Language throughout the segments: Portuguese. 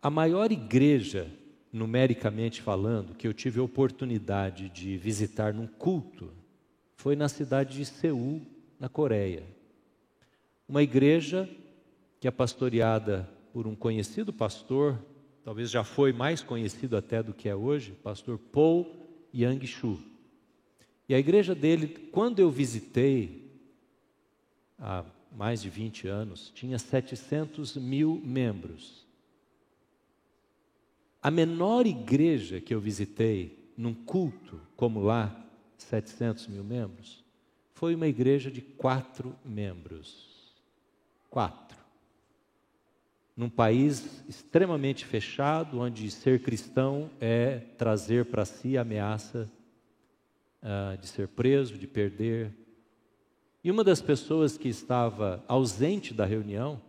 A maior igreja, numericamente falando, que eu tive a oportunidade de visitar num culto, foi na cidade de Seul, na Coreia. Uma igreja que é pastoreada por um conhecido pastor, talvez já foi mais conhecido até do que é hoje, pastor Paul Yang-shu. E a igreja dele, quando eu visitei, há mais de 20 anos, tinha 700 mil membros. A menor igreja que eu visitei, num culto como lá, 700 mil membros, foi uma igreja de quatro membros. Quatro. Num país extremamente fechado, onde ser cristão é trazer para si a ameaça uh, de ser preso, de perder. E uma das pessoas que estava ausente da reunião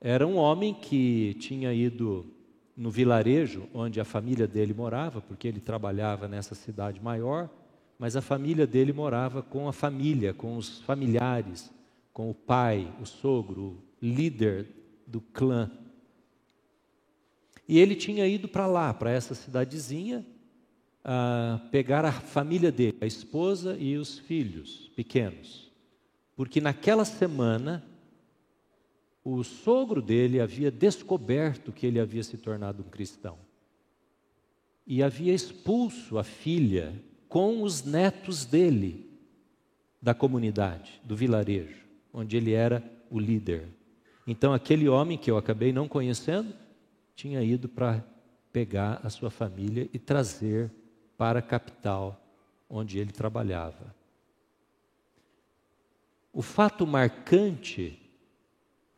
era um homem que tinha ido no vilarejo onde a família dele morava, porque ele trabalhava nessa cidade maior, mas a família dele morava com a família, com os familiares, com o pai, o sogro, o líder do clã. E ele tinha ido para lá, para essa cidadezinha, a pegar a família dele, a esposa e os filhos pequenos, porque naquela semana o sogro dele havia descoberto que ele havia se tornado um cristão e havia expulso a filha com os netos dele da comunidade, do vilarejo, onde ele era o líder. Então, aquele homem que eu acabei não conhecendo tinha ido para pegar a sua família e trazer para a capital onde ele trabalhava. O fato marcante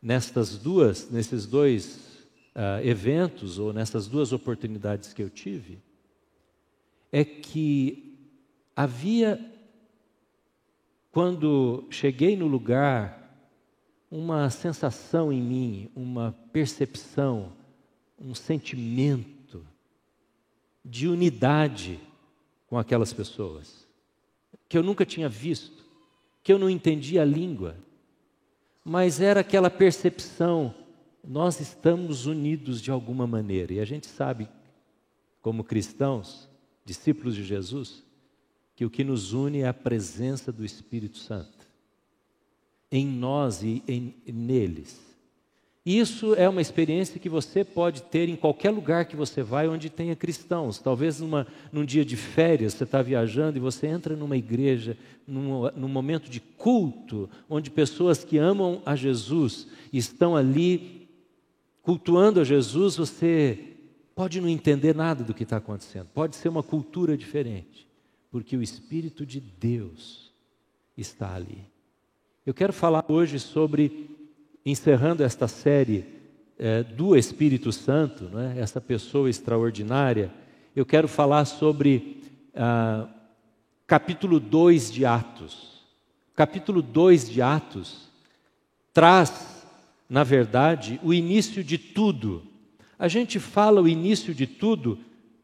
nestas duas, nesses dois uh, eventos ou nessas duas oportunidades que eu tive, é que havia, quando cheguei no lugar, uma sensação em mim, uma percepção, um sentimento de unidade com aquelas pessoas, que eu nunca tinha visto, que eu não entendia a língua, mas era aquela percepção: nós estamos unidos de alguma maneira, e a gente sabe, como cristãos, discípulos de Jesus, que o que nos une é a presença do Espírito Santo em nós e em, neles. Isso é uma experiência que você pode ter em qualquer lugar que você vai onde tenha cristãos. Talvez numa, num dia de férias, você está viajando e você entra numa igreja, num, num momento de culto, onde pessoas que amam a Jesus estão ali cultuando a Jesus, você pode não entender nada do que está acontecendo. Pode ser uma cultura diferente, porque o Espírito de Deus está ali. Eu quero falar hoje sobre encerrando esta série é, do Espírito Santo, é? essa pessoa extraordinária, eu quero falar sobre ah, capítulo 2 de Atos. Capítulo 2 de Atos traz, na verdade, o início de tudo. A gente fala o início de tudo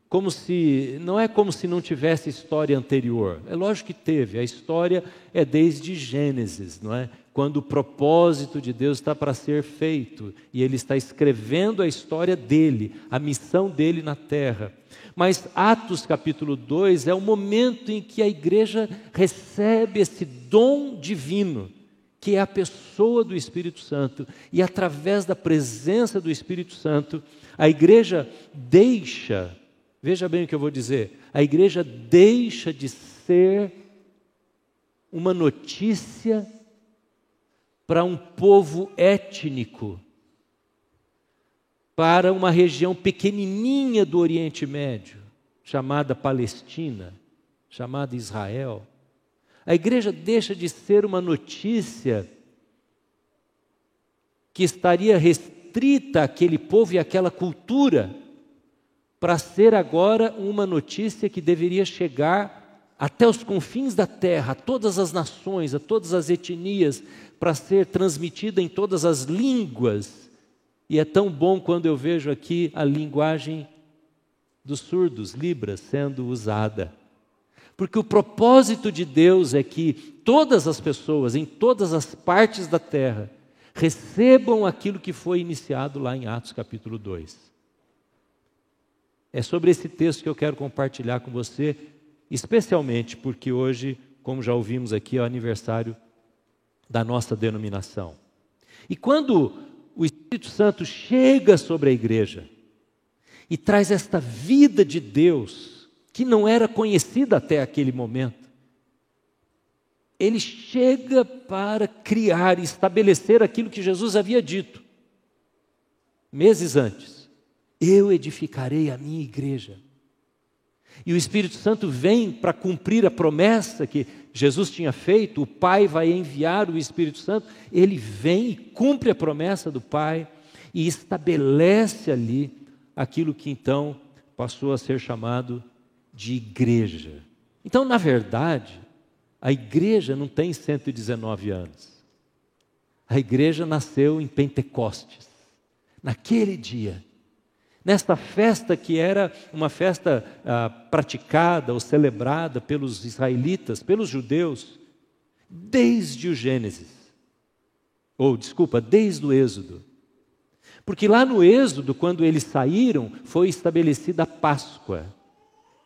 como se não é como se não tivesse história anterior. É lógico que teve. A história é desde Gênesis, não é? quando o propósito de Deus está para ser feito e Ele está escrevendo a história dele, a missão dele na terra. Mas Atos capítulo 2 é o momento em que a igreja recebe esse dom divino, que é a pessoa do Espírito Santo, e através da presença do Espírito Santo, a igreja deixa, veja bem o que eu vou dizer, a igreja deixa de ser uma notícia para um povo étnico, para uma região pequenininha do Oriente Médio, chamada Palestina, chamada Israel. A igreja deixa de ser uma notícia que estaria restrita àquele povo e àquela cultura, para ser agora uma notícia que deveria chegar até os confins da terra, a todas as nações, a todas as etnias, para ser transmitida em todas as línguas. E é tão bom quando eu vejo aqui a linguagem dos surdos, Libras, sendo usada. Porque o propósito de Deus é que todas as pessoas, em todas as partes da terra, recebam aquilo que foi iniciado lá em Atos capítulo 2. É sobre esse texto que eu quero compartilhar com você, especialmente porque hoje, como já ouvimos aqui, é o aniversário da nossa denominação. E quando o Espírito Santo chega sobre a igreja e traz esta vida de Deus, que não era conhecida até aquele momento, ele chega para criar e estabelecer aquilo que Jesus havia dito meses antes. Eu edificarei a minha igreja. E o Espírito Santo vem para cumprir a promessa que Jesus tinha feito, o Pai vai enviar o Espírito Santo, ele vem e cumpre a promessa do Pai e estabelece ali aquilo que então passou a ser chamado de igreja. Então, na verdade, a igreja não tem 119 anos. A igreja nasceu em Pentecostes. Naquele dia, nesta festa que era uma festa ah, praticada ou celebrada pelos israelitas, pelos judeus, desde o Gênesis. Ou, desculpa, desde o Êxodo. Porque lá no Êxodo, quando eles saíram, foi estabelecida a Páscoa,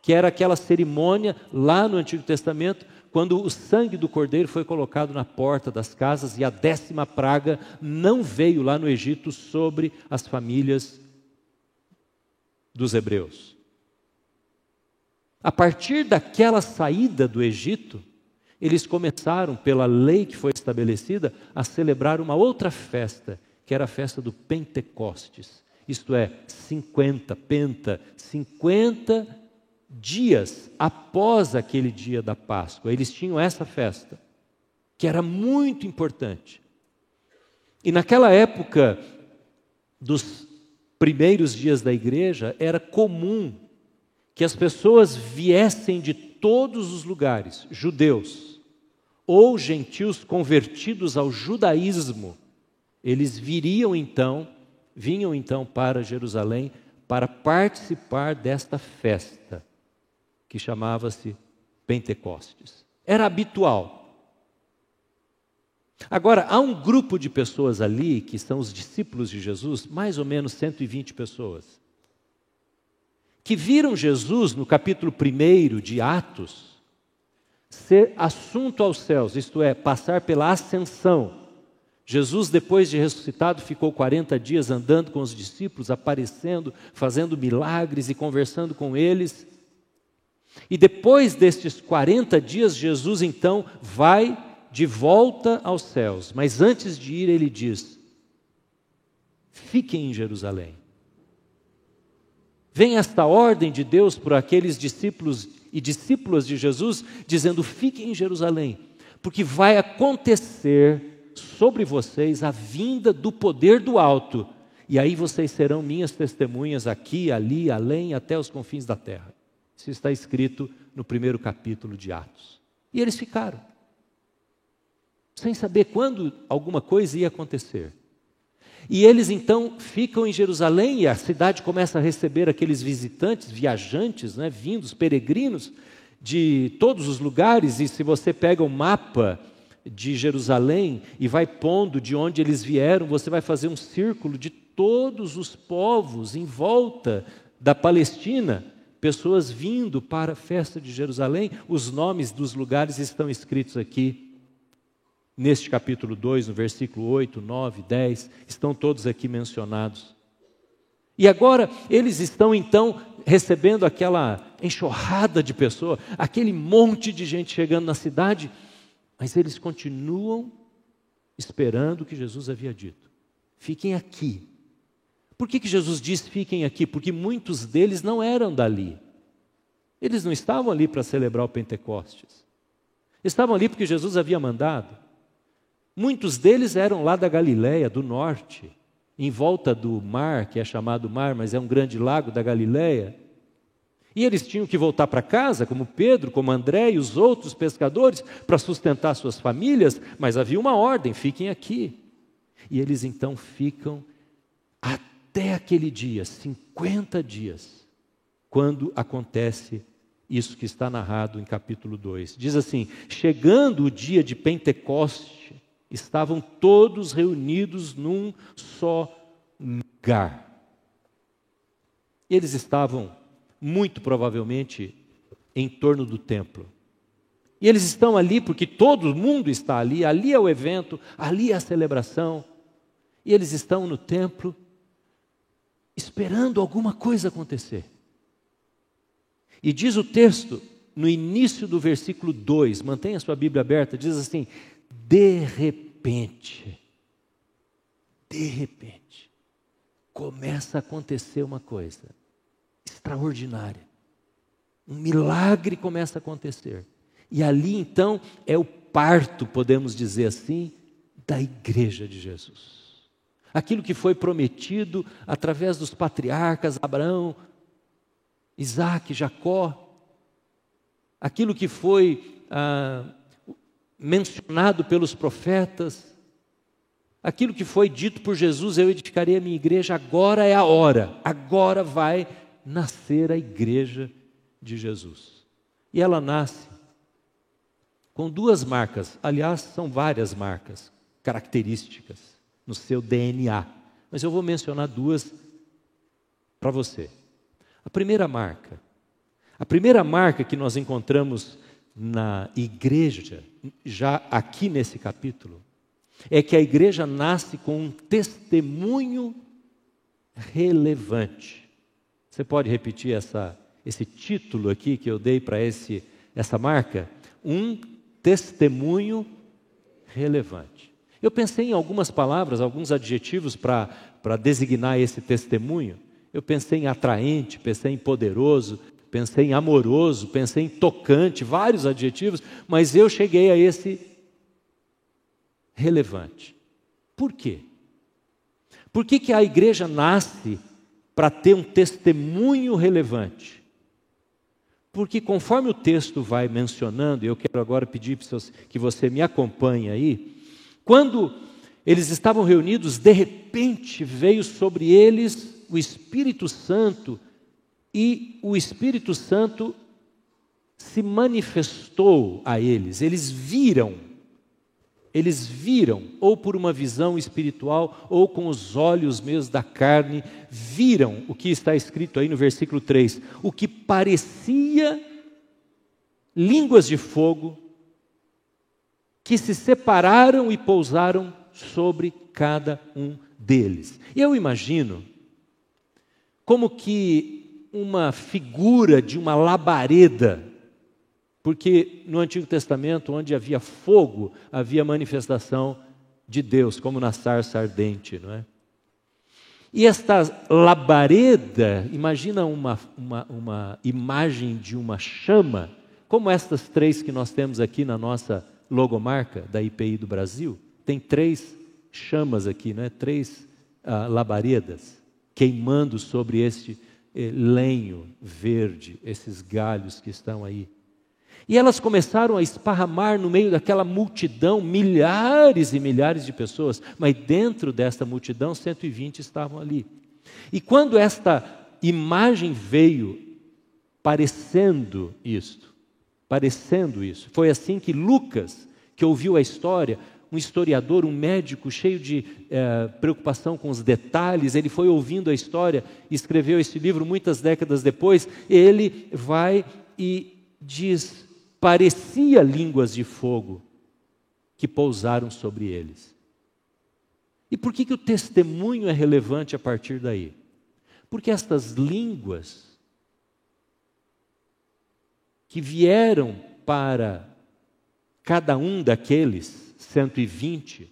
que era aquela cerimônia lá no Antigo Testamento, quando o sangue do cordeiro foi colocado na porta das casas e a décima praga não veio lá no Egito sobre as famílias dos hebreus. A partir daquela saída do Egito, eles começaram, pela lei que foi estabelecida, a celebrar uma outra festa, que era a festa do Pentecostes. Isto é, 50, penta, 50 dias após aquele dia da Páscoa. Eles tinham essa festa, que era muito importante. E naquela época dos primeiros dias da igreja, era comum que as pessoas viessem de todos os lugares, judeus ou gentios convertidos ao judaísmo, eles viriam então, vinham então para Jerusalém para participar desta festa que chamava-se Pentecostes. Era habitual. Agora, há um grupo de pessoas ali, que são os discípulos de Jesus, mais ou menos 120 pessoas, que viram Jesus no capítulo 1 de Atos ser assunto aos céus, isto é, passar pela ascensão. Jesus, depois de ressuscitado, ficou 40 dias andando com os discípulos, aparecendo, fazendo milagres e conversando com eles. E depois destes 40 dias, Jesus então vai de volta aos céus, mas antes de ir, ele diz: fiquem em Jerusalém. Vem esta ordem de Deus por aqueles discípulos e discípulas de Jesus, dizendo: fiquem em Jerusalém, porque vai acontecer sobre vocês a vinda do poder do alto, e aí vocês serão minhas testemunhas aqui, ali, além, até os confins da terra. Isso está escrito no primeiro capítulo de Atos. E eles ficaram sem saber quando alguma coisa ia acontecer. E eles então ficam em Jerusalém e a cidade começa a receber aqueles visitantes, viajantes, né, vindos, peregrinos de todos os lugares. E se você pega o mapa de Jerusalém e vai pondo de onde eles vieram, você vai fazer um círculo de todos os povos em volta da Palestina, pessoas vindo para a festa de Jerusalém. Os nomes dos lugares estão escritos aqui neste capítulo 2, no versículo 8, 9, 10, estão todos aqui mencionados. E agora eles estão então recebendo aquela enxurrada de pessoas, aquele monte de gente chegando na cidade, mas eles continuam esperando o que Jesus havia dito. Fiquem aqui. Por que, que Jesus disse fiquem aqui? Porque muitos deles não eram dali. Eles não estavam ali para celebrar o Pentecostes. Estavam ali porque Jesus havia mandado. Muitos deles eram lá da Galiléia, do norte, em volta do mar, que é chamado mar, mas é um grande lago da Galiléia. E eles tinham que voltar para casa, como Pedro, como André e os outros pescadores, para sustentar suas famílias, mas havia uma ordem: fiquem aqui. E eles então ficam até aquele dia, 50 dias, quando acontece isso que está narrado em capítulo 2. Diz assim: chegando o dia de Pentecoste, estavam todos reunidos num só lugar. Eles estavam, muito provavelmente, em torno do templo. E eles estão ali porque todo mundo está ali, ali é o evento, ali é a celebração. E eles estão no templo esperando alguma coisa acontecer. E diz o texto, no início do versículo 2, mantenha sua Bíblia aberta, diz assim: de repente, de repente, começa a acontecer uma coisa extraordinária. Um milagre começa a acontecer. E ali então é o parto, podemos dizer assim, da igreja de Jesus. Aquilo que foi prometido através dos patriarcas Abraão, Isaac, Jacó, aquilo que foi ah, mencionado pelos profetas, aquilo que foi dito por Jesus: eu edificarei a minha igreja, agora é a hora, agora vai nascer a igreja de Jesus. E ela nasce com duas marcas, aliás, são várias marcas, características no seu DNA, mas eu vou mencionar duas para você. A primeira marca, a primeira marca que nós encontramos na igreja, já aqui nesse capítulo, é que a igreja nasce com um testemunho relevante. Você pode repetir essa, esse título aqui que eu dei para essa marca? Um testemunho relevante. Eu pensei em algumas palavras, alguns adjetivos para designar esse testemunho. Eu pensei em atraente, pensei em poderoso, pensei em amoroso, pensei em tocante, vários adjetivos, mas eu cheguei a esse relevante. Por quê? Por que, que a igreja nasce para ter um testemunho relevante? Porque conforme o texto vai mencionando, eu quero agora pedir que você me acompanhe aí, quando eles estavam reunidos, de repente veio sobre eles o Espírito Santo e o Espírito Santo se manifestou a eles. Eles viram, eles viram, ou por uma visão espiritual, ou com os olhos mesmo da carne, viram o que está escrito aí no versículo 3: o que parecia línguas de fogo que se separaram e pousaram sobre cada um deles. E eu imagino como que uma figura de uma labareda, porque no Antigo Testamento, onde havia fogo, havia manifestação de Deus, como na sarça ardente, não é? E esta labareda, imagina uma, uma, uma imagem de uma chama, como estas três que nós temos aqui na nossa logomarca da IPI do Brasil. Tem três chamas aqui, né? três ah, labaredas queimando sobre este lenho verde, esses galhos que estão aí. E elas começaram a esparramar no meio daquela multidão, milhares e milhares de pessoas, mas dentro desta multidão, 120 estavam ali. E quando esta imagem veio, parecendo isto, parecendo isso, foi assim que Lucas, que ouviu a história, um historiador, um médico cheio de é, preocupação com os detalhes, ele foi ouvindo a história escreveu esse livro muitas décadas depois. Ele vai e diz: parecia línguas de fogo que pousaram sobre eles. E por que, que o testemunho é relevante a partir daí? Porque estas línguas que vieram para cada um daqueles 120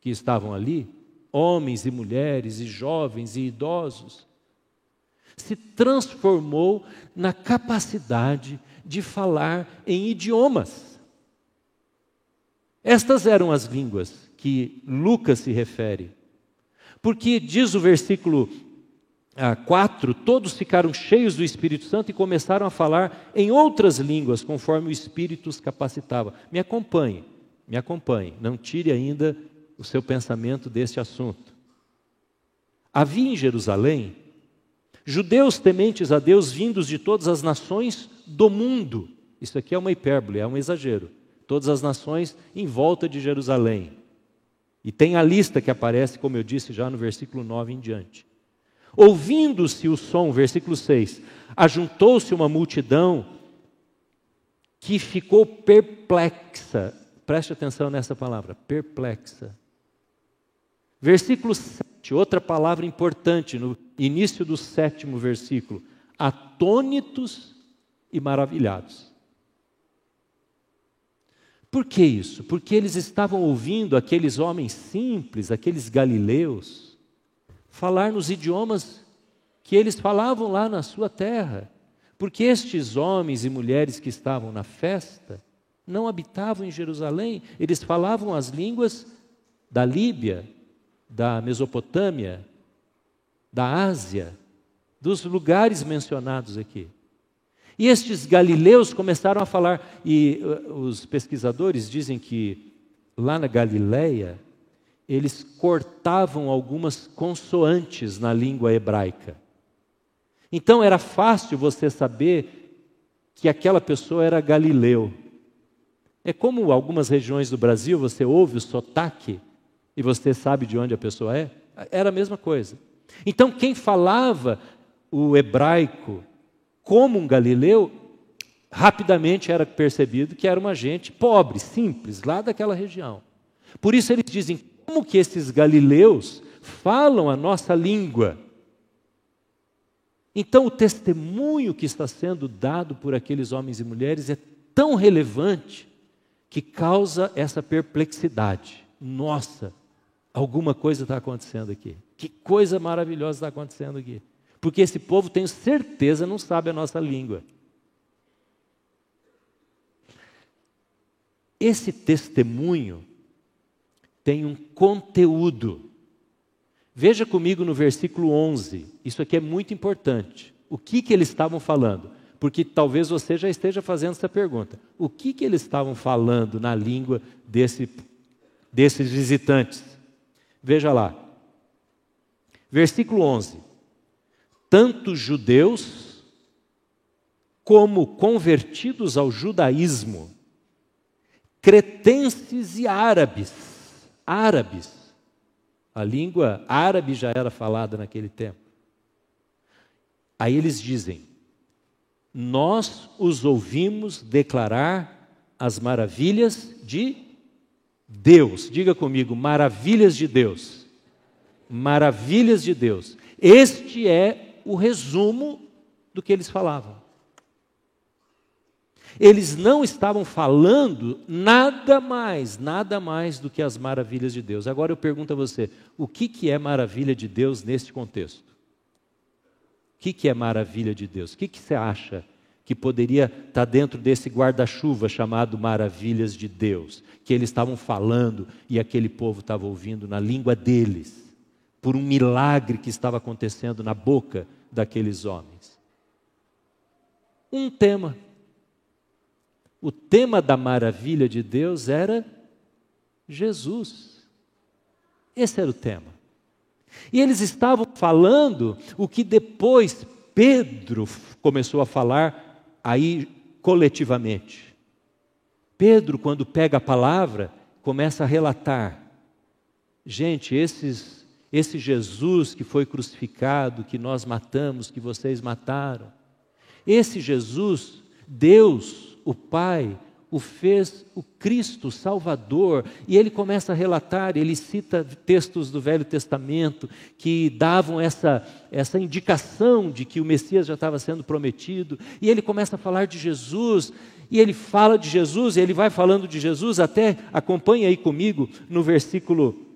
que estavam ali, homens e mulheres, e jovens e idosos, se transformou na capacidade de falar em idiomas. Estas eram as línguas que Lucas se refere. Porque diz o versículo 4: ah, todos ficaram cheios do Espírito Santo e começaram a falar em outras línguas, conforme o Espírito os capacitava. Me acompanhe me acompanhe, não tire ainda o seu pensamento deste assunto. Havia em Jerusalém judeus tementes a Deus vindos de todas as nações do mundo. Isso aqui é uma hipérbole, é um exagero. Todas as nações em volta de Jerusalém. E tem a lista que aparece, como eu disse já no versículo 9 em diante. Ouvindo-se o som, versículo 6, ajuntou-se uma multidão que ficou perplexa. Preste atenção nessa palavra, perplexa. Versículo 7, outra palavra importante no início do sétimo versículo: atônitos e maravilhados. Por que isso? Porque eles estavam ouvindo aqueles homens simples, aqueles galileus, falar nos idiomas que eles falavam lá na sua terra. Porque estes homens e mulheres que estavam na festa não habitavam em Jerusalém, eles falavam as línguas da Líbia, da Mesopotâmia, da Ásia, dos lugares mencionados aqui. E estes galileus começaram a falar, e uh, os pesquisadores dizem que lá na Galileia, eles cortavam algumas consoantes na língua hebraica. Então era fácil você saber que aquela pessoa era galileu. É como algumas regiões do Brasil, você ouve o sotaque e você sabe de onde a pessoa é. Era a mesma coisa. Então quem falava o hebraico como um galileu, rapidamente era percebido que era uma gente pobre, simples, lá daquela região. Por isso eles dizem: como que esses galileus falam a nossa língua? Então, o testemunho que está sendo dado por aqueles homens e mulheres é tão relevante que causa essa perplexidade. Nossa, alguma coisa está acontecendo aqui. Que coisa maravilhosa está acontecendo aqui porque esse povo, tenho certeza, não sabe a nossa língua. Esse testemunho tem um conteúdo. Veja comigo no versículo 11, isso aqui é muito importante. O que, que eles estavam falando? Porque talvez você já esteja fazendo essa pergunta. O que, que eles estavam falando na língua desse, desses visitantes? Veja lá. Versículo 11 tanto judeus como convertidos ao judaísmo, cretenses e árabes. Árabes. A língua árabe já era falada naquele tempo. Aí eles dizem: Nós os ouvimos declarar as maravilhas de Deus. Diga comigo, maravilhas de Deus. Maravilhas de Deus. Este é o resumo do que eles falavam. Eles não estavam falando nada mais, nada mais do que as maravilhas de Deus. Agora eu pergunto a você: o que, que é maravilha de Deus neste contexto? Que, que é maravilha de Deus? O que, que você acha que poderia estar dentro desse guarda-chuva chamado maravilhas de Deus? Que eles estavam falando e aquele povo estava ouvindo na língua deles por um milagre que estava acontecendo na boca daqueles homens. Um tema. O tema da maravilha de Deus era Jesus. Esse era o tema. E eles estavam falando o que depois Pedro começou a falar aí coletivamente. Pedro, quando pega a palavra, começa a relatar: gente, esses esse Jesus que foi crucificado, que nós matamos, que vocês mataram. Esse Jesus, Deus, o Pai, o fez o Cristo Salvador, e ele começa a relatar, ele cita textos do Velho Testamento que davam essa, essa indicação de que o Messias já estava sendo prometido, e ele começa a falar de Jesus, e ele fala de Jesus, e ele vai falando de Jesus, até acompanha aí comigo no versículo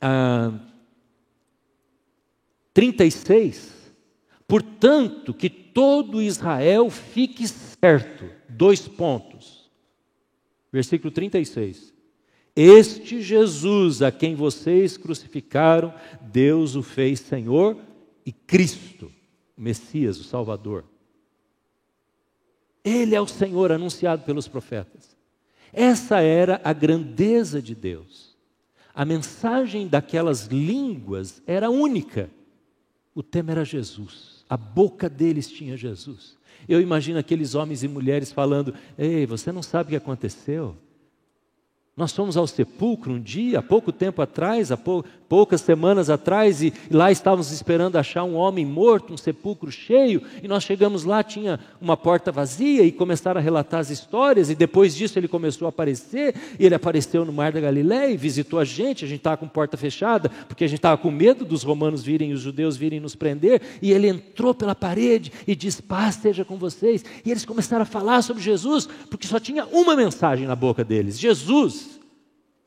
ah, 36. Portanto, que todo Israel fique certo. Dois pontos. Versículo 36. Este Jesus a quem vocês crucificaram, Deus o fez Senhor e Cristo, o Messias, o Salvador. Ele é o Senhor anunciado pelos profetas. Essa era a grandeza de Deus. A mensagem daquelas línguas era única. O tema era Jesus. A boca deles tinha Jesus. Eu imagino aqueles homens e mulheres falando: Ei, você não sabe o que aconteceu? Nós fomos ao sepulcro um dia, há pouco tempo atrás, há pou, poucas semanas atrás, e, lá estávamos esperando achar um homem morto, um sepulcro cheio, e nós chegamos lá, tinha uma porta vazia, e começaram a relatar as histórias, e depois disso ele começou a aparecer, e ele apareceu no Mar da Galileia, e visitou a gente, a gente estava com porta fechada, porque a gente estava com medo dos romanos virem, os judeus virem nos prender, e ele entrou pela parede e disse, paz seja com vocês, e eles começaram a falar sobre Jesus, porque só tinha uma mensagem na boca deles, Jesus,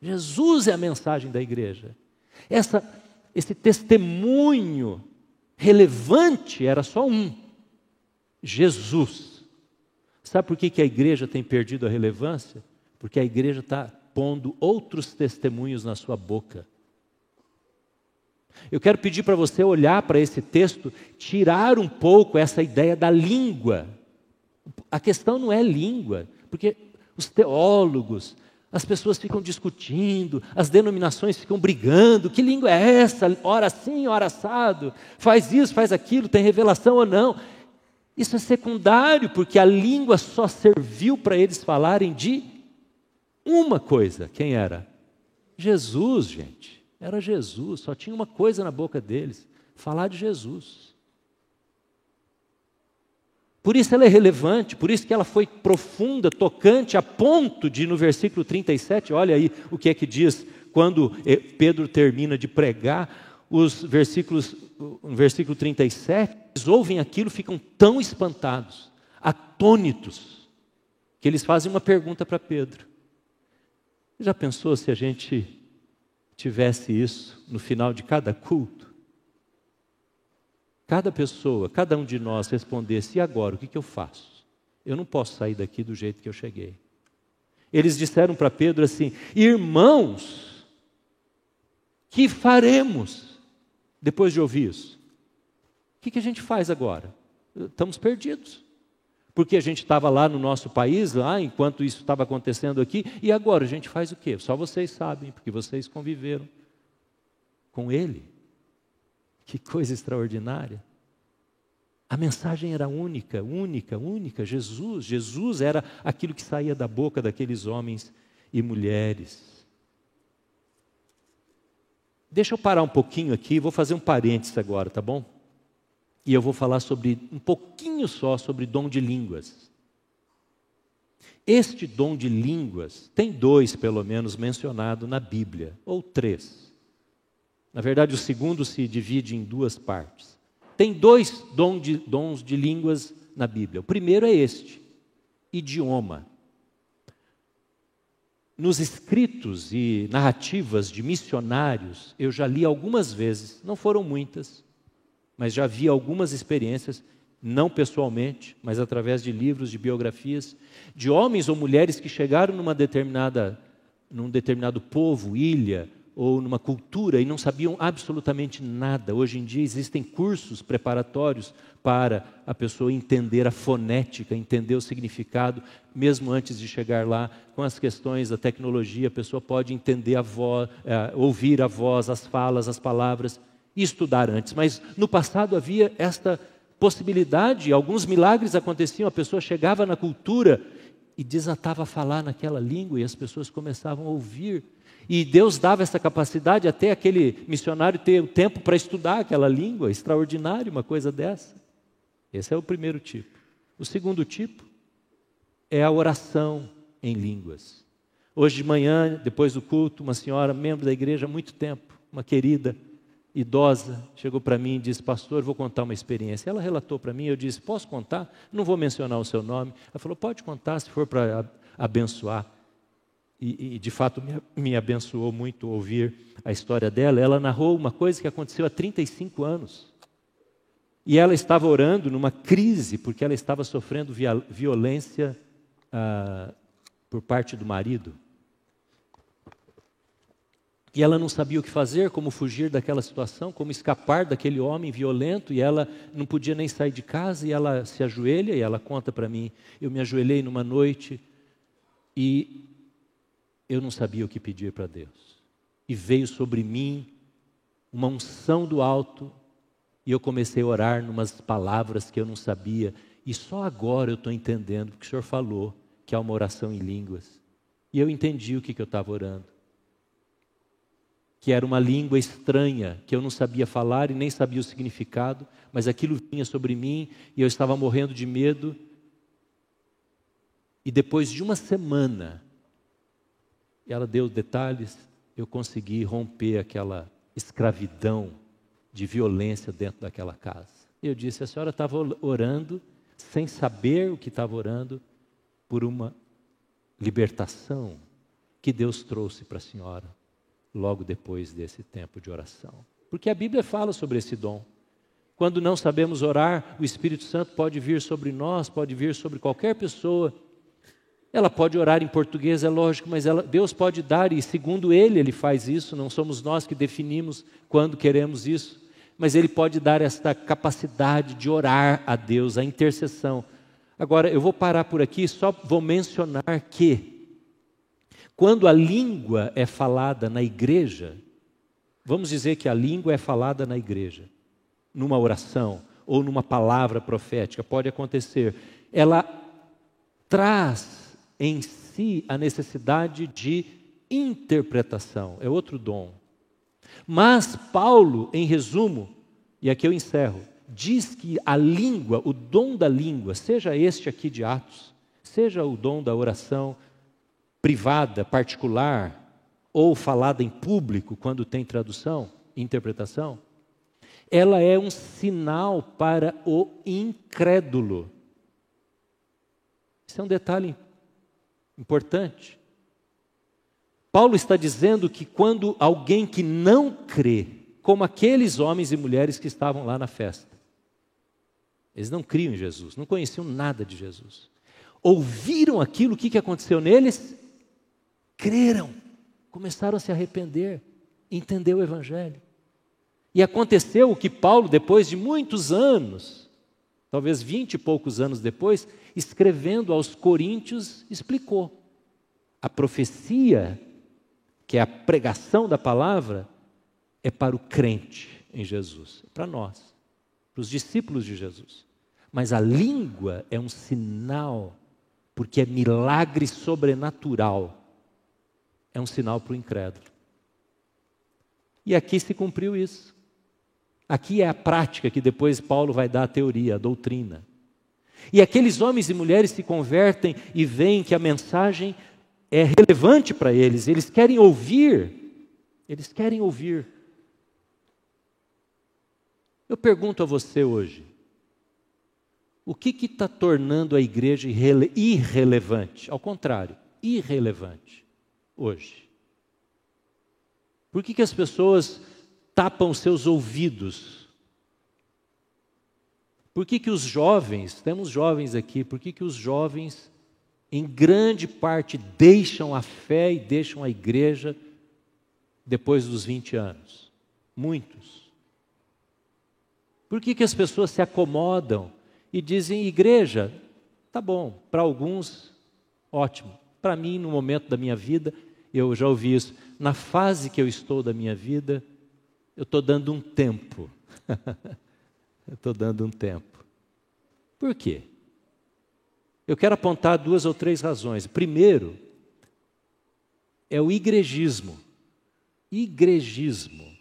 Jesus é a mensagem da igreja. Essa, esse testemunho relevante era só um: Jesus. Sabe por que, que a igreja tem perdido a relevância? Porque a igreja está pondo outros testemunhos na sua boca. Eu quero pedir para você olhar para esse texto, tirar um pouco essa ideia da língua. A questão não é língua, porque os teólogos, as pessoas ficam discutindo, as denominações ficam brigando. Que língua é essa? Ora sim, ora assado. Faz isso, faz aquilo, tem revelação ou não. Isso é secundário, porque a língua só serviu para eles falarem de uma coisa. Quem era? Jesus, gente. Era Jesus, só tinha uma coisa na boca deles: falar de Jesus. Por isso ela é relevante, por isso que ela foi profunda, tocante, a ponto de, no versículo 37, olha aí o que é que diz quando eh, Pedro termina de pregar, os versículos, no versículo 37, eles ouvem aquilo, ficam tão espantados, atônitos, que eles fazem uma pergunta para Pedro. Já pensou se a gente tivesse isso no final de cada culto? Cada pessoa, cada um de nós respondesse: e agora, o que, que eu faço? Eu não posso sair daqui do jeito que eu cheguei. Eles disseram para Pedro assim: irmãos, que faremos depois de ouvir isso? O que, que a gente faz agora? Estamos perdidos. Porque a gente estava lá no nosso país, lá, enquanto isso estava acontecendo aqui, e agora a gente faz o quê? Só vocês sabem, porque vocês conviveram com ele. Que coisa extraordinária. A mensagem era única, única, única. Jesus, Jesus era aquilo que saía da boca daqueles homens e mulheres. Deixa eu parar um pouquinho aqui, vou fazer um parênteses agora, tá bom? E eu vou falar sobre um pouquinho só sobre dom de línguas. Este dom de línguas tem dois, pelo menos, mencionado na Bíblia, ou três. Na verdade, o segundo se divide em duas partes. Tem dois dons de, dons de línguas na Bíblia. O primeiro é este: idioma. Nos escritos e narrativas de missionários, eu já li algumas vezes, não foram muitas, mas já vi algumas experiências, não pessoalmente, mas através de livros, de biografias, de homens ou mulheres que chegaram numa determinada, num determinado povo, ilha, ou numa cultura e não sabiam absolutamente nada. Hoje em dia existem cursos preparatórios para a pessoa entender a fonética, entender o significado, mesmo antes de chegar lá, com as questões da tecnologia, a pessoa pode entender a voz, é, ouvir a voz, as falas, as palavras e estudar antes. Mas no passado havia esta possibilidade, alguns milagres aconteciam, a pessoa chegava na cultura e desatava a falar naquela língua e as pessoas começavam a ouvir e Deus dava essa capacidade até aquele missionário ter o tempo para estudar aquela língua, extraordinário uma coisa dessa. Esse é o primeiro tipo. O segundo tipo é a oração em línguas. Hoje de manhã, depois do culto, uma senhora, membro da igreja há muito tempo, uma querida, idosa, chegou para mim e disse: Pastor, vou contar uma experiência. Ela relatou para mim, eu disse: Posso contar? Não vou mencionar o seu nome. Ela falou: Pode contar se for para abençoar e, e, de fato me, me abençoou muito ouvir a história dela. Ela narrou uma coisa que aconteceu há 35 anos. E ela estava orando numa crise, porque ela estava sofrendo violência ah, por parte do marido. E ela não sabia o que fazer, como fugir daquela situação, como escapar daquele homem violento, e ela não podia nem sair de casa, e ela se ajoelha, e ela conta para mim: eu me ajoelhei numa noite e eu não sabia o que pedir para Deus. E veio sobre mim uma unção do alto, e eu comecei a orar numas palavras que eu não sabia, e só agora eu estou entendendo que o Senhor falou que há uma oração em línguas. E eu entendi o que, que eu estava orando. Que era uma língua estranha, que eu não sabia falar e nem sabia o significado, mas aquilo vinha sobre mim e eu estava morrendo de medo. E depois de uma semana, ela deu detalhes, eu consegui romper aquela escravidão de violência dentro daquela casa. Eu disse: a senhora estava orando, sem saber o que estava orando, por uma libertação que Deus trouxe para a senhora logo depois desse tempo de oração. Porque a Bíblia fala sobre esse dom. Quando não sabemos orar, o Espírito Santo pode vir sobre nós, pode vir sobre qualquer pessoa. Ela pode orar em português, é lógico, mas ela, Deus pode dar, e segundo Ele, Ele faz isso, não somos nós que definimos quando queremos isso, mas Ele pode dar esta capacidade de orar a Deus, a intercessão. Agora, eu vou parar por aqui, só vou mencionar que, quando a língua é falada na igreja, vamos dizer que a língua é falada na igreja, numa oração ou numa palavra profética, pode acontecer, ela traz em si a necessidade de interpretação, é outro dom. Mas Paulo, em resumo, e aqui eu encerro, diz que a língua, o dom da língua, seja este aqui de Atos, seja o dom da oração privada, particular, ou falada em público, quando tem tradução, interpretação, ela é um sinal para o incrédulo. Isso é um detalhe importante. Paulo está dizendo que quando alguém que não crê, como aqueles homens e mulheres que estavam lá na festa, eles não criam em Jesus, não conheciam nada de Jesus. Ouviram aquilo, o que, aconteceu neles? Creram, começaram a se arrepender, entender o Evangelho. E aconteceu o que Paulo, depois de muitos anos, talvez vinte e poucos anos depois, escrevendo aos Coríntios, explicou. A profecia, que é a pregação da palavra, é para o crente em Jesus, é para nós para os discípulos de Jesus. Mas a língua é um sinal, porque é milagre sobrenatural. É um sinal para o incrédulo. E aqui se cumpriu isso. Aqui é a prática que depois Paulo vai dar a teoria, a doutrina. E aqueles homens e mulheres se convertem e veem que a mensagem é relevante para eles, eles querem ouvir, eles querem ouvir. Eu pergunto a você hoje: o que está tornando a igreja irrele irrelevante? Ao contrário, irrelevante hoje. Por que, que as pessoas tapam seus ouvidos? Por que, que os jovens, temos jovens aqui, por que, que os jovens, em grande parte, deixam a fé e deixam a igreja depois dos 20 anos? Muitos. Por que, que as pessoas se acomodam e dizem, igreja, tá bom, para alguns, ótimo. Para mim, no momento da minha vida, eu já ouvi isso. Na fase que eu estou da minha vida, eu estou dando um tempo. eu estou dando um tempo. Por quê? Eu quero apontar duas ou três razões. Primeiro, é o igrejismo. Igrejismo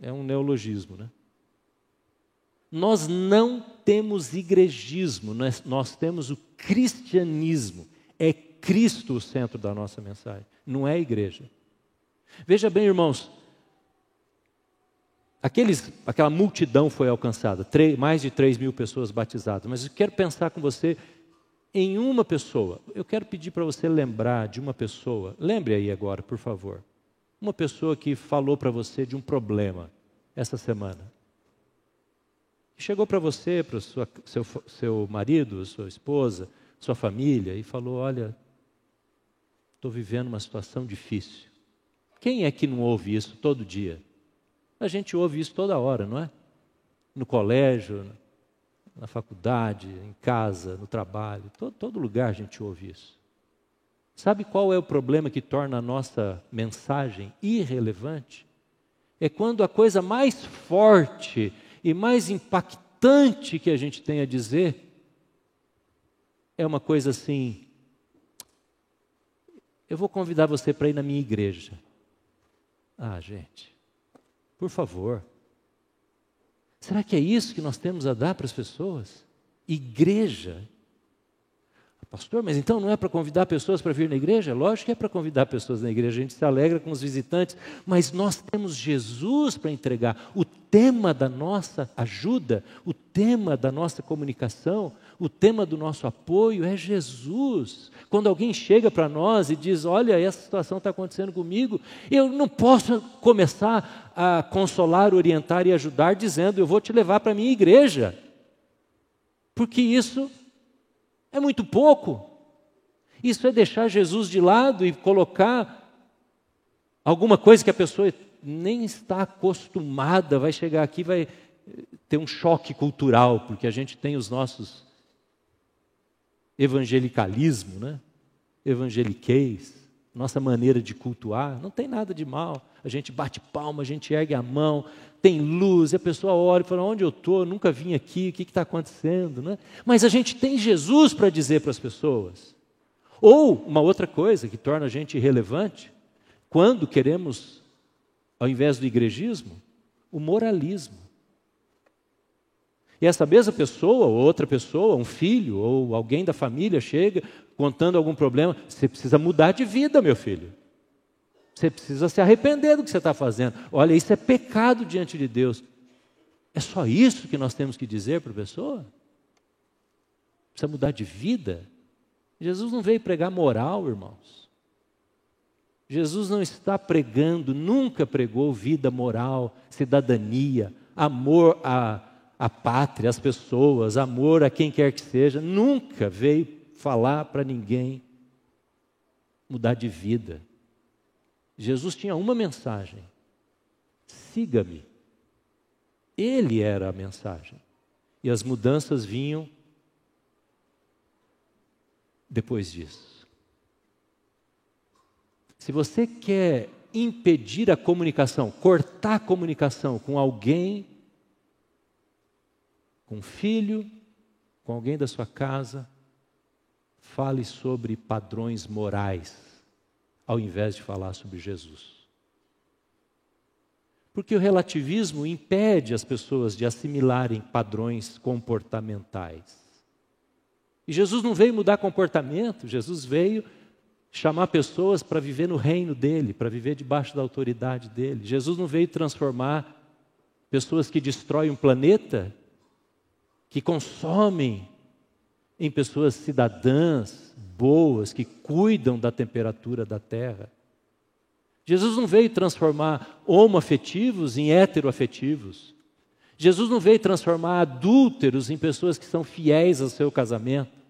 é um neologismo, né? Nós não temos igrejismo, nós, nós temos o cristianismo. É Cristo o centro da nossa mensagem, não é a igreja. Veja bem, irmãos, aqueles, aquela multidão foi alcançada, mais de 3 mil pessoas batizadas, mas eu quero pensar com você em uma pessoa. Eu quero pedir para você lembrar de uma pessoa, lembre aí agora, por favor. Uma pessoa que falou para você de um problema essa semana. Chegou para você, para o seu, seu marido, sua esposa, sua família, e falou: Olha, estou vivendo uma situação difícil. Quem é que não ouve isso todo dia? A gente ouve isso toda hora, não é? No colégio, na faculdade, em casa, no trabalho, todo, todo lugar a gente ouve isso. Sabe qual é o problema que torna a nossa mensagem irrelevante? É quando a coisa mais forte e mais impactante que a gente tem a dizer é uma coisa assim: eu vou convidar você para ir na minha igreja. Ah, gente, por favor. Será que é isso que nós temos a dar para as pessoas? Igreja. Pastor, mas então não é para convidar pessoas para vir na igreja? Lógico que é para convidar pessoas na igreja, a gente se alegra com os visitantes, mas nós temos Jesus para entregar. O tema da nossa ajuda, o tema da nossa comunicação, o tema do nosso apoio é Jesus. Quando alguém chega para nós e diz: Olha, essa situação está acontecendo comigo, eu não posso começar a consolar, orientar e ajudar dizendo: Eu vou te levar para a minha igreja, porque isso é muito pouco. Isso é deixar Jesus de lado e colocar alguma coisa que a pessoa nem está acostumada, vai chegar aqui vai ter um choque cultural, porque a gente tem os nossos evangelicalismo, né? evangeliqueis, nossa maneira de cultuar, não tem nada de mal. A gente bate palma, a gente ergue a mão, tem luz, a pessoa olha e fala: onde eu estou? Nunca vim aqui, o que está acontecendo? Né? Mas a gente tem Jesus para dizer para as pessoas. Ou uma outra coisa que torna a gente irrelevante, quando queremos, ao invés do igrejismo, o moralismo. E essa mesma pessoa, ou outra pessoa, um filho, ou alguém da família chega contando algum problema, você precisa mudar de vida, meu filho. Você precisa se arrepender do que você está fazendo. Olha, isso é pecado diante de Deus. É só isso que nós temos que dizer para a pessoa? Precisa mudar de vida? Jesus não veio pregar moral, irmãos. Jesus não está pregando, nunca pregou vida moral, cidadania, amor à, à pátria, às pessoas, amor a quem quer que seja. Nunca veio falar para ninguém mudar de vida. Jesus tinha uma mensagem: siga-me. Ele era a mensagem. E as mudanças vinham depois disso. Se você quer impedir a comunicação, cortar a comunicação com alguém, com um filho, com alguém da sua casa, fale sobre padrões morais ao invés de falar sobre Jesus. Porque o relativismo impede as pessoas de assimilarem padrões comportamentais. E Jesus não veio mudar comportamento, Jesus veio chamar pessoas para viver no reino dele, para viver debaixo da autoridade dele. Jesus não veio transformar pessoas que destroem um planeta, que consomem em pessoas cidadãs, boas, que cuidam da temperatura da terra. Jesus não veio transformar homoafetivos em heteroafetivos. Jesus não veio transformar adúlteros em pessoas que são fiéis ao seu casamento.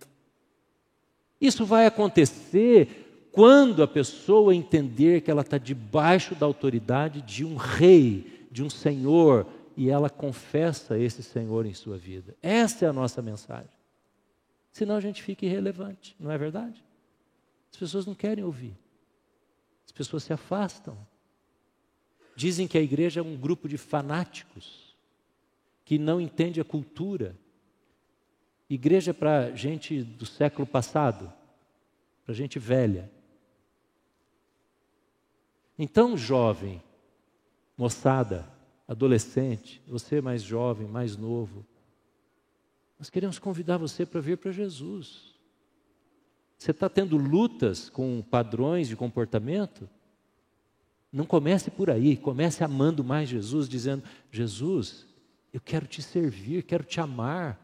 Isso vai acontecer quando a pessoa entender que ela está debaixo da autoridade de um rei, de um senhor, e ela confessa esse senhor em sua vida. Essa é a nossa mensagem senão a gente fica irrelevante, não é verdade? As pessoas não querem ouvir, as pessoas se afastam. Dizem que a igreja é um grupo de fanáticos que não entende a cultura. Igreja é para gente do século passado, para gente velha. Então, jovem, moçada, adolescente, você mais jovem, mais novo, nós queremos convidar você para vir para Jesus. Você está tendo lutas com padrões de comportamento? Não comece por aí, comece amando mais Jesus, dizendo: Jesus, eu quero te servir, quero te amar.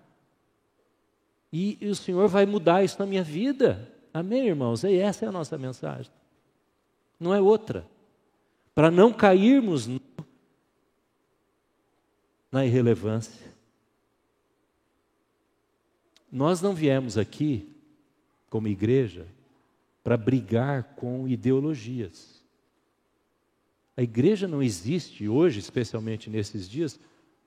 E, e o Senhor vai mudar isso na minha vida. Amém, irmãos? E essa é a nossa mensagem. Não é outra. Para não cairmos na irrelevância. Nós não viemos aqui, como igreja, para brigar com ideologias. A igreja não existe hoje, especialmente nesses dias,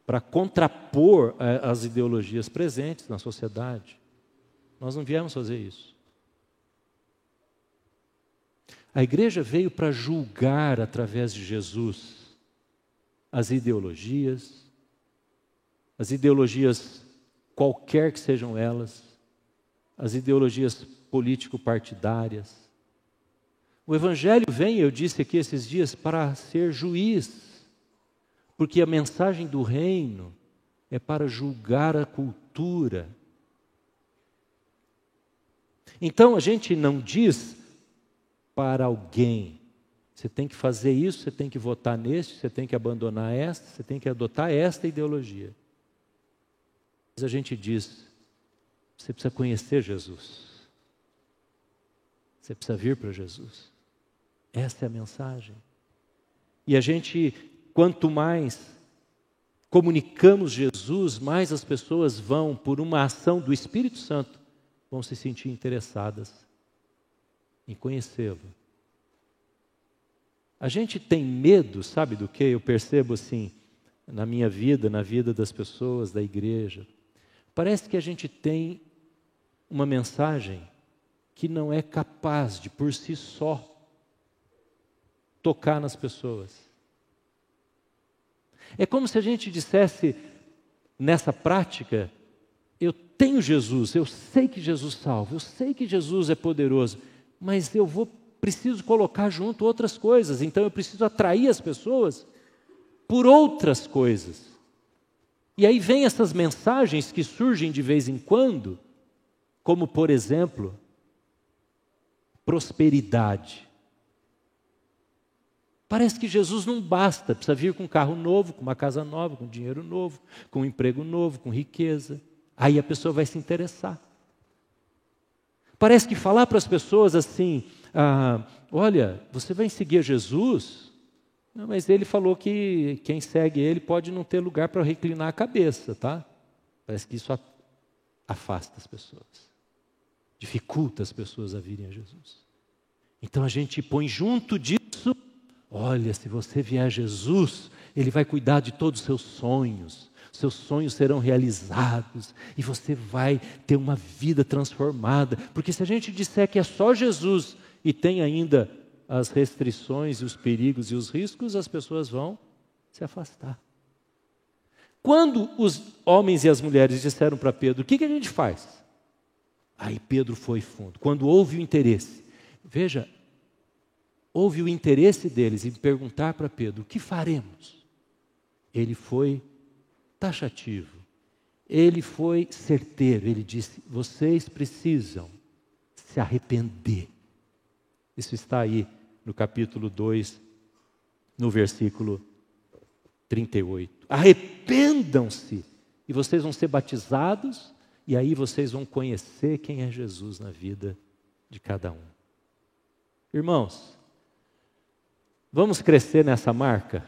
para contrapor eh, as ideologias presentes na sociedade. Nós não viemos fazer isso. A igreja veio para julgar através de Jesus as ideologias, as ideologias qualquer que sejam elas, as ideologias político-partidárias, O Evangelho vem, eu disse aqui esses dias, para ser juiz, porque a mensagem do reino é para julgar a cultura. Então a gente não diz para alguém, você tem que fazer isso, você tem que votar nesse, você tem que abandonar esta, você tem que adotar esta ideologia. Mas a gente diz, você precisa conhecer Jesus. Você precisa vir para Jesus. Essa é a mensagem. E a gente, quanto mais comunicamos Jesus, mais as pessoas vão, por uma ação do Espírito Santo, vão se sentir interessadas em conhecê-lo. A gente tem medo, sabe do que? Eu percebo assim, na minha vida, na vida das pessoas, da igreja. Parece que a gente tem uma mensagem que não é capaz de, por si só, tocar nas pessoas. É como se a gente dissesse, nessa prática, eu tenho Jesus, eu sei que Jesus salva, eu sei que Jesus é poderoso, mas eu vou preciso colocar junto outras coisas, então eu preciso atrair as pessoas por outras coisas. E aí vem essas mensagens que surgem de vez em quando, como por exemplo, prosperidade. Parece que Jesus não basta, precisa vir com um carro novo, com uma casa nova, com dinheiro novo, com um emprego novo, com riqueza. Aí a pessoa vai se interessar. Parece que falar para as pessoas assim, ah, olha, você vai seguir Jesus, não, mas ele falou que quem segue ele pode não ter lugar para reclinar a cabeça, tá? Parece que isso afasta as pessoas, dificulta as pessoas a virem a Jesus. Então a gente põe junto disso, olha, se você vier a Jesus, ele vai cuidar de todos os seus sonhos, seus sonhos serão realizados e você vai ter uma vida transformada. Porque se a gente disser que é só Jesus e tem ainda as restrições, os perigos e os riscos, as pessoas vão se afastar. Quando os homens e as mulheres disseram para Pedro: O que, que a gente faz? Aí Pedro foi fundo. Quando houve o interesse, veja, houve o interesse deles em perguntar para Pedro: O que faremos? Ele foi taxativo, ele foi certeiro. Ele disse: Vocês precisam se arrepender. Isso está aí no capítulo 2, no versículo 38. Arrependam-se e vocês vão ser batizados, e aí vocês vão conhecer quem é Jesus na vida de cada um. Irmãos, vamos crescer nessa marca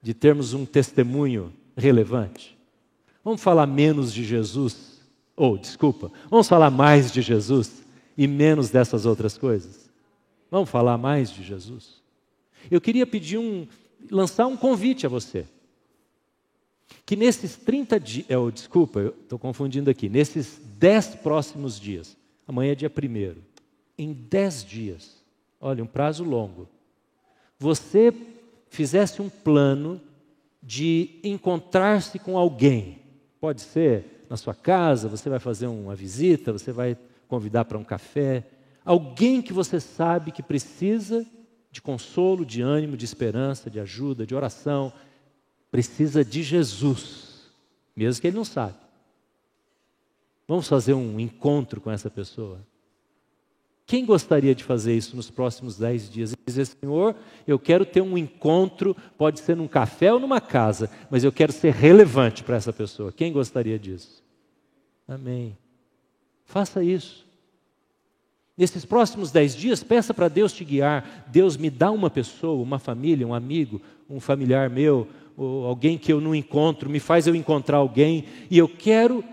de termos um testemunho relevante. Vamos falar menos de Jesus, ou oh, desculpa, vamos falar mais de Jesus e menos dessas outras coisas. Vamos falar mais de Jesus? Eu queria pedir um, lançar um convite a você. Que nesses 30 dias, oh, desculpa, eu estou confundindo aqui, nesses 10 próximos dias, amanhã é dia 1 em 10 dias, olha, um prazo longo, você fizesse um plano de encontrar-se com alguém. Pode ser na sua casa, você vai fazer uma visita, você vai convidar para um café, alguém que você sabe que precisa de consolo, de ânimo, de esperança, de ajuda, de oração, precisa de Jesus, mesmo que ele não sabe. Vamos fazer um encontro com essa pessoa? Quem gostaria de fazer isso nos próximos dez dias? E dizer, Senhor, eu quero ter um encontro, pode ser num café ou numa casa, mas eu quero ser relevante para essa pessoa. Quem gostaria disso? Amém. Faça isso. Nesses próximos dez dias, peça para Deus te guiar. Deus me dá uma pessoa, uma família, um amigo, um familiar meu, ou alguém que eu não encontro, me faz eu encontrar alguém. E eu quero,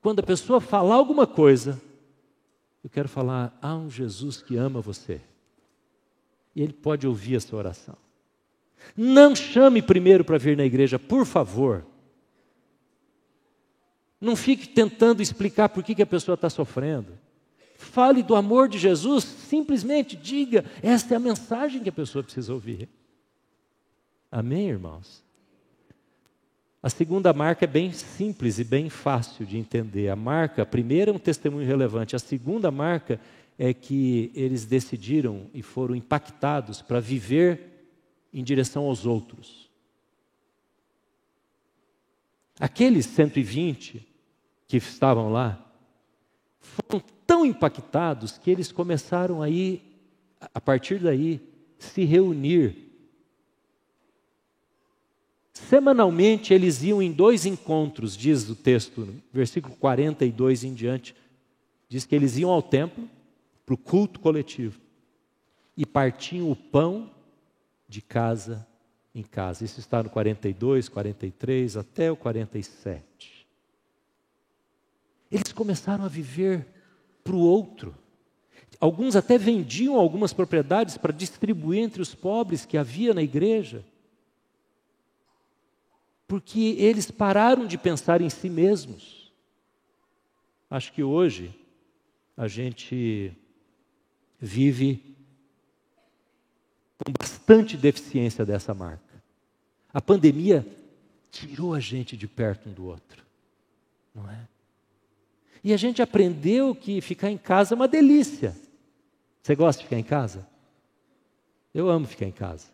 quando a pessoa falar alguma coisa, eu quero falar: há um Jesus que ama você. E ele pode ouvir a sua oração. Não chame primeiro para vir na igreja, por favor. Não fique tentando explicar por que, que a pessoa está sofrendo. Fale do amor de Jesus, simplesmente diga, esta é a mensagem que a pessoa precisa ouvir. Amém, irmãos? A segunda marca é bem simples e bem fácil de entender. A marca, a primeira é um testemunho relevante, a segunda marca é que eles decidiram e foram impactados para viver em direção aos outros. Aqueles 120 que estavam lá foram tão impactados que eles começaram aí, a partir daí, se reunir. Semanalmente eles iam em dois encontros, diz o texto, versículo 42 em diante. Diz que eles iam ao templo para o culto coletivo e partiam o pão de casa em casa. Isso está no 42, 43 até o 47. Eles começaram a viver para o outro. Alguns até vendiam algumas propriedades para distribuir entre os pobres que havia na igreja. Porque eles pararam de pensar em si mesmos. Acho que hoje a gente vive com bastante deficiência dessa marca. A pandemia tirou a gente de perto um do outro, não é? E a gente aprendeu que ficar em casa é uma delícia. Você gosta de ficar em casa? Eu amo ficar em casa.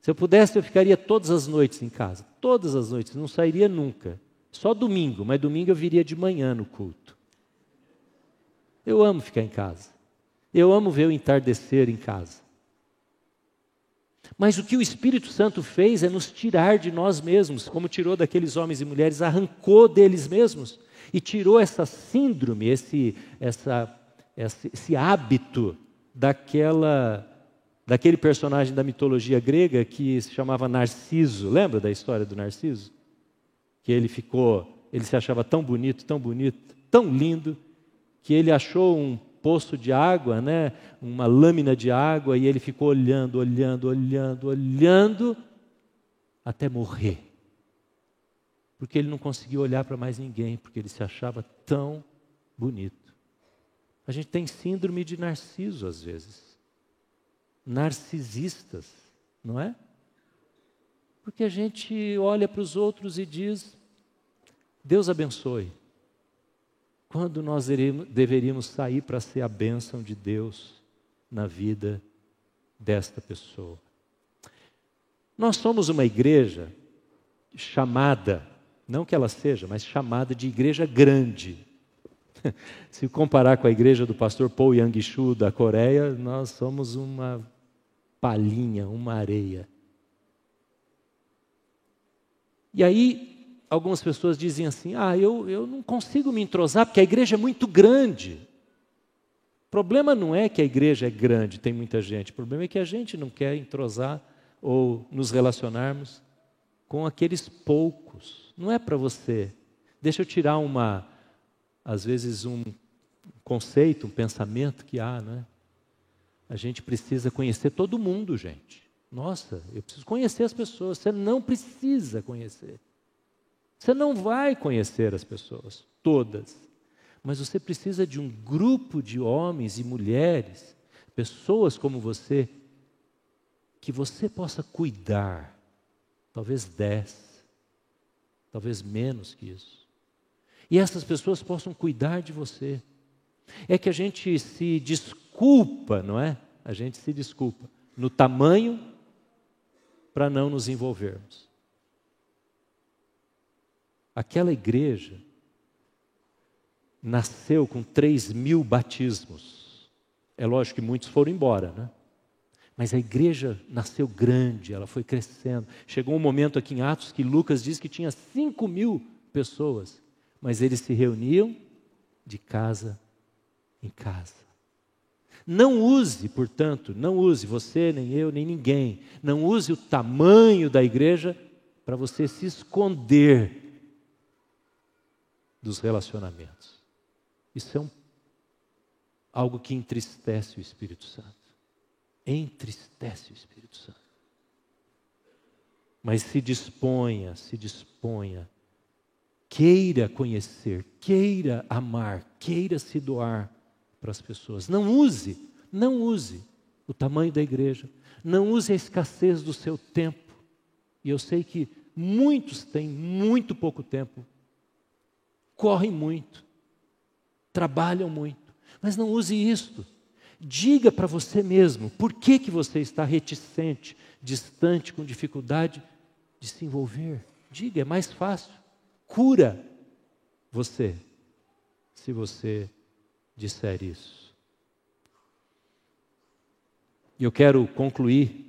Se eu pudesse, eu ficaria todas as noites em casa. Todas as noites, não sairia nunca. Só domingo, mas domingo eu viria de manhã no culto. Eu amo ficar em casa. Eu amo ver o entardecer em casa. Mas o que o Espírito Santo fez é nos tirar de nós mesmos, como tirou daqueles homens e mulheres, arrancou deles mesmos e tirou essa síndrome, esse, essa, esse, esse hábito daquela, daquele personagem da mitologia grega que se chamava Narciso. Lembra da história do Narciso? Que ele ficou, ele se achava tão bonito, tão bonito, tão lindo, que ele achou um poço de água, né, uma lâmina de água, e ele ficou olhando, olhando, olhando, olhando, até morrer. Porque ele não conseguia olhar para mais ninguém, porque ele se achava tão bonito. A gente tem síndrome de narciso às vezes. Narcisistas, não é? Porque a gente olha para os outros e diz: Deus abençoe quando nós deveríamos sair para ser a bênção de Deus na vida desta pessoa. Nós somos uma igreja chamada, não que ela seja, mas chamada de igreja grande. Se comparar com a igreja do pastor Paul Yang-shu da Coreia, nós somos uma palhinha, uma areia. E aí algumas pessoas dizem assim: ah, eu, eu não consigo me entrosar porque a igreja é muito grande. O problema não é que a igreja é grande, tem muita gente, o problema é que a gente não quer entrosar ou nos relacionarmos com aqueles poucos. Não é para você. Deixa eu tirar uma, às vezes, um conceito, um pensamento que há, não é? A gente precisa conhecer todo mundo, gente. Nossa, eu preciso conhecer as pessoas. Você não precisa conhecer. Você não vai conhecer as pessoas, todas. Mas você precisa de um grupo de homens e mulheres, pessoas como você, que você possa cuidar. Talvez dez, talvez menos que isso. E essas pessoas possam cuidar de você. É que a gente se desculpa, não é? A gente se desculpa no tamanho para não nos envolvermos. Aquela igreja nasceu com 3 mil batismos. É lógico que muitos foram embora, né? Mas a igreja nasceu grande, ela foi crescendo. Chegou um momento aqui em Atos que Lucas diz que tinha 5 mil pessoas, mas eles se reuniam de casa em casa. Não use, portanto, não use você, nem eu, nem ninguém, não use o tamanho da igreja para você se esconder dos relacionamentos. Isso é um, algo que entristece o Espírito Santo. Entristece o Espírito Santo. Mas se disponha, se disponha, queira conhecer, queira amar, queira se doar para as pessoas. Não use, não use o tamanho da igreja, não use a escassez do seu tempo. E eu sei que muitos têm muito pouco tempo correm muito, trabalham muito, Mas não use isso. Diga para você mesmo por que, que você está reticente, distante, com dificuldade de se envolver. Diga, é mais fácil. Cura você se você disser isso. E eu quero concluir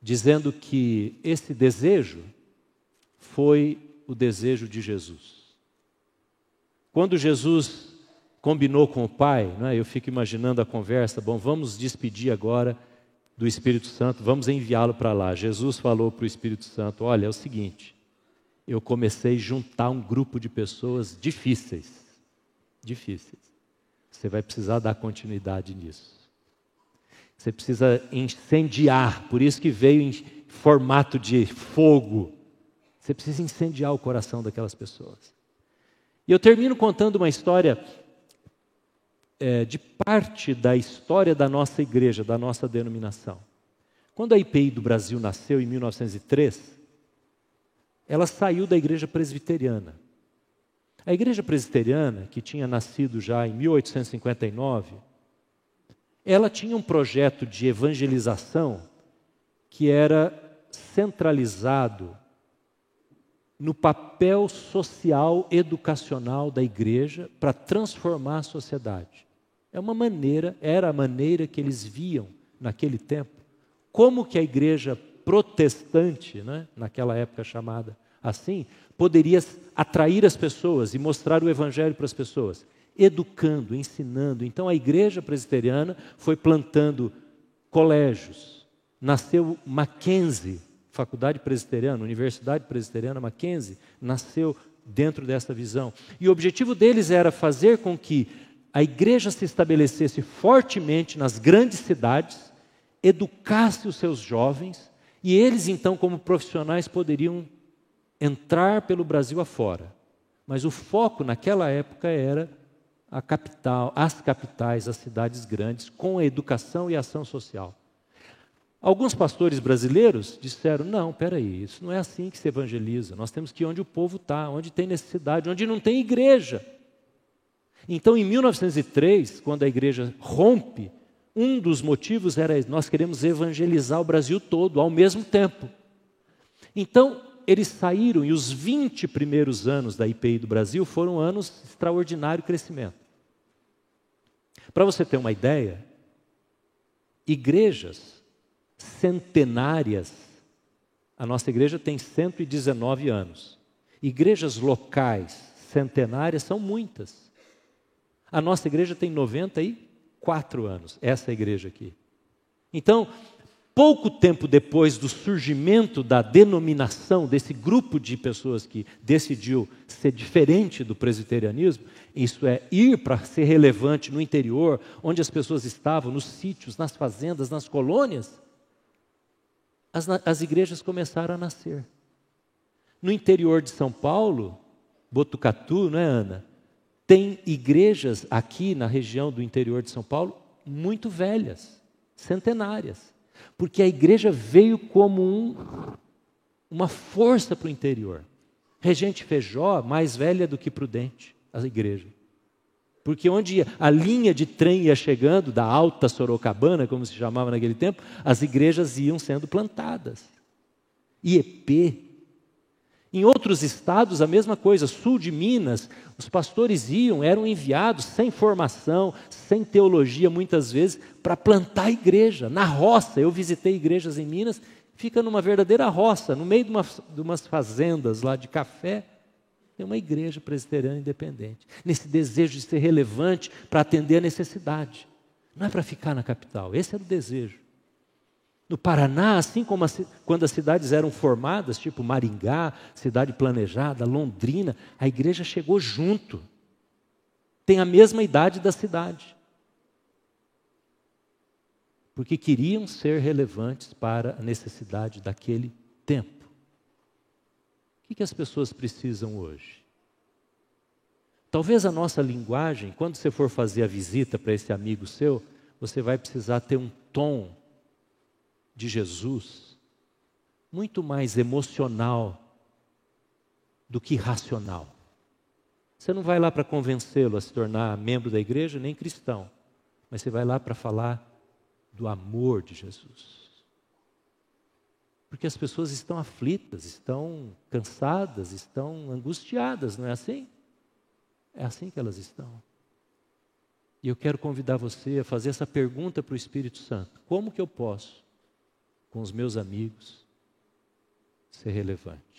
dizendo que esse desejo foi o desejo de Jesus. Quando Jesus combinou com o Pai, né, eu fico imaginando a conversa, bom, vamos despedir agora do Espírito Santo, vamos enviá-lo para lá. Jesus falou para o Espírito Santo: Olha, é o seguinte, eu comecei a juntar um grupo de pessoas difíceis, difíceis. Você vai precisar dar continuidade nisso. Você precisa incendiar, por isso que veio em formato de fogo. Você precisa incendiar o coração daquelas pessoas. E eu termino contando uma história é, de parte da história da nossa igreja, da nossa denominação. Quando a IPI do Brasil nasceu em 1903, ela saiu da igreja presbiteriana. A igreja presbiteriana, que tinha nascido já em 1859, ela tinha um projeto de evangelização que era centralizado no papel social educacional da igreja para transformar a sociedade. É uma maneira, era a maneira que eles viam naquele tempo, como que a igreja protestante, né, naquela época chamada assim, poderia atrair as pessoas e mostrar o evangelho para as pessoas, educando, ensinando. Então a igreja presbiteriana foi plantando colégios. Nasceu Mackenzie, Faculdade Presbiteriana, Universidade Presbiteriana Mackenzie, nasceu dentro dessa visão. E o objetivo deles era fazer com que a igreja se estabelecesse fortemente nas grandes cidades, educasse os seus jovens, e eles, então, como profissionais, poderiam entrar pelo Brasil afora. Mas o foco naquela época era a capital, as capitais, as cidades grandes, com a educação e ação social. Alguns pastores brasileiros disseram: não, peraí, isso não é assim que se evangeliza. Nós temos que ir onde o povo está, onde tem necessidade, onde não tem igreja. Então, em 1903, quando a igreja rompe, um dos motivos era nós queremos evangelizar o Brasil todo ao mesmo tempo. Então, eles saíram e os 20 primeiros anos da IPI do Brasil foram anos de extraordinário crescimento. Para você ter uma ideia, igrejas centenárias, a nossa igreja tem 119 anos. Igrejas locais centenárias são muitas. A nossa igreja tem 94 anos, essa igreja aqui. Então, pouco tempo depois do surgimento da denominação desse grupo de pessoas que decidiu ser diferente do presbiterianismo, isso é, ir para ser relevante no interior, onde as pessoas estavam, nos sítios, nas fazendas, nas colônias, as, as igrejas começaram a nascer. No interior de São Paulo, Botucatu, não é, Ana? Tem igrejas aqui na região do interior de São Paulo muito velhas, centenárias. Porque a igreja veio como um, uma força para o interior. Regente Feijó, mais velha do que Prudente, a igreja. Porque onde a linha de trem ia chegando, da Alta Sorocabana, como se chamava naquele tempo, as igrejas iam sendo plantadas. IEP, em outros estados, a mesma coisa, sul de Minas, os pastores iam, eram enviados sem formação, sem teologia, muitas vezes, para plantar igreja, na roça. Eu visitei igrejas em Minas, fica numa verdadeira roça, no meio de, uma, de umas fazendas lá de café, tem uma igreja presbiteriana independente, nesse desejo de ser relevante para atender a necessidade. Não é para ficar na capital, esse era o desejo. No Paraná, assim como quando as cidades eram formadas, tipo Maringá, cidade planejada, Londrina, a igreja chegou junto. Tem a mesma idade da cidade. Porque queriam ser relevantes para a necessidade daquele tempo. O que as pessoas precisam hoje? Talvez a nossa linguagem, quando você for fazer a visita para esse amigo seu, você vai precisar ter um tom de Jesus muito mais emocional do que racional. Você não vai lá para convencê-lo a se tornar membro da igreja, nem cristão, mas você vai lá para falar do amor de Jesus. Porque as pessoas estão aflitas, estão cansadas, estão angustiadas, não é assim? É assim que elas estão. E eu quero convidar você a fazer essa pergunta para o Espírito Santo: como que eu posso, com os meus amigos, ser relevante?